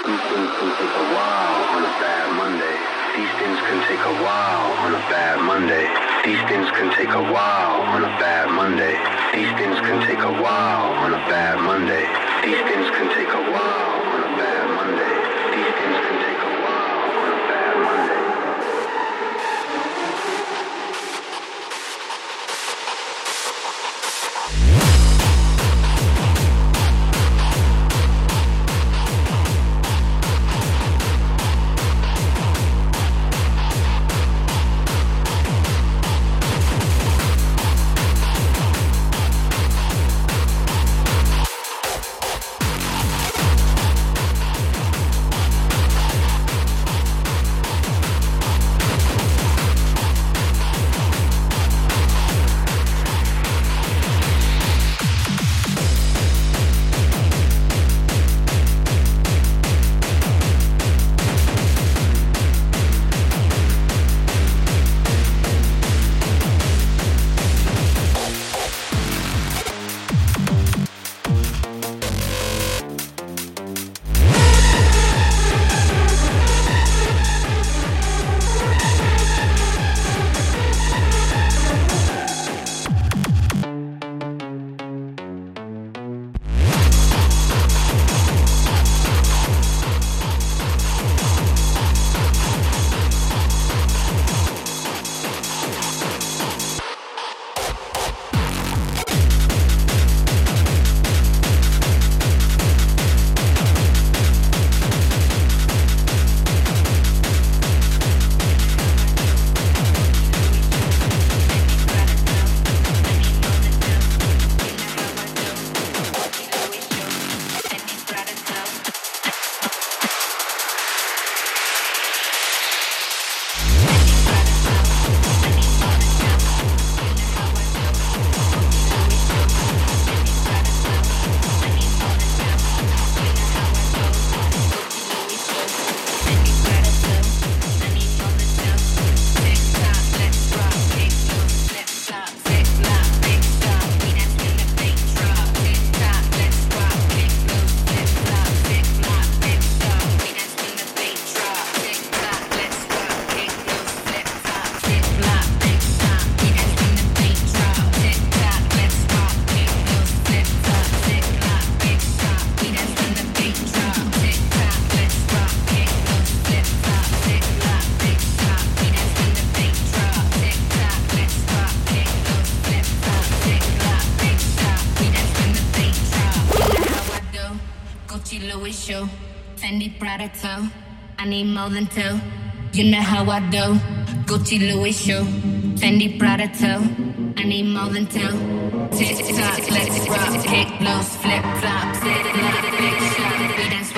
Eastons can take a while on a bad Monday. Eastons can take a while on a bad Monday. Eastons can take a while on a bad Monday. Eastons can can take a while. I need more than two. You know how I do. Gucci Louis shoe, Fendi Prada too. I need more than two. Tick tock, let's rock, kick loose, flip flop, sit big shot. We dance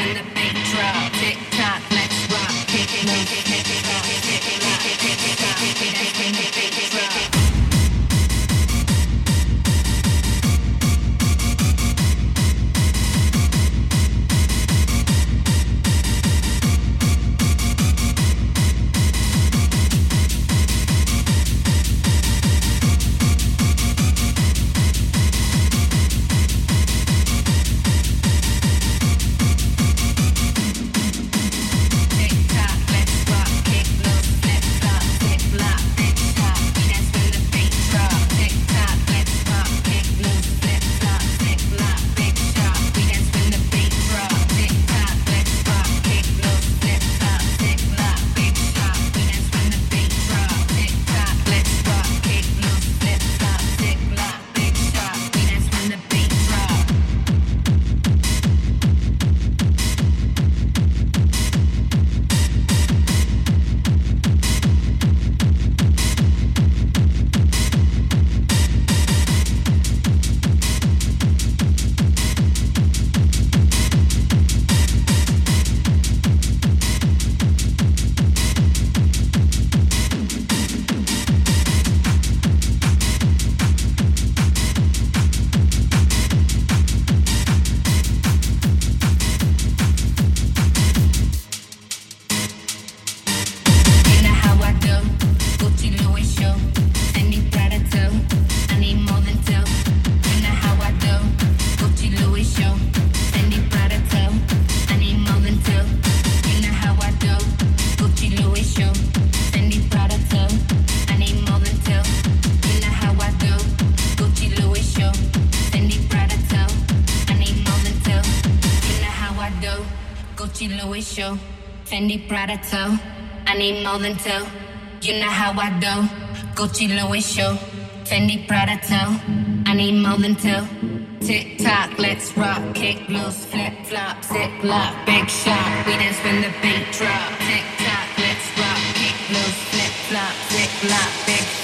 Fendi Prada toe. I need more than two. You know how I do. Gucci Louis shoe, Fendi Prada toe. I need more than two. Tick tock, let's rock, kick loose, flip flop, zip lock, big shot. We dance when the beat drop. Tick tock, let's rock, kick loose, flip flop, zip lock, big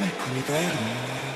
me cuidaron.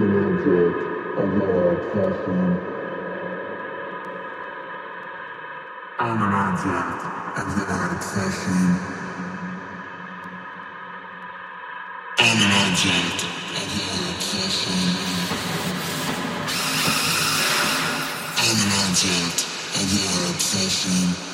an object of your obsession. An object of your obsession. An object of your obsession.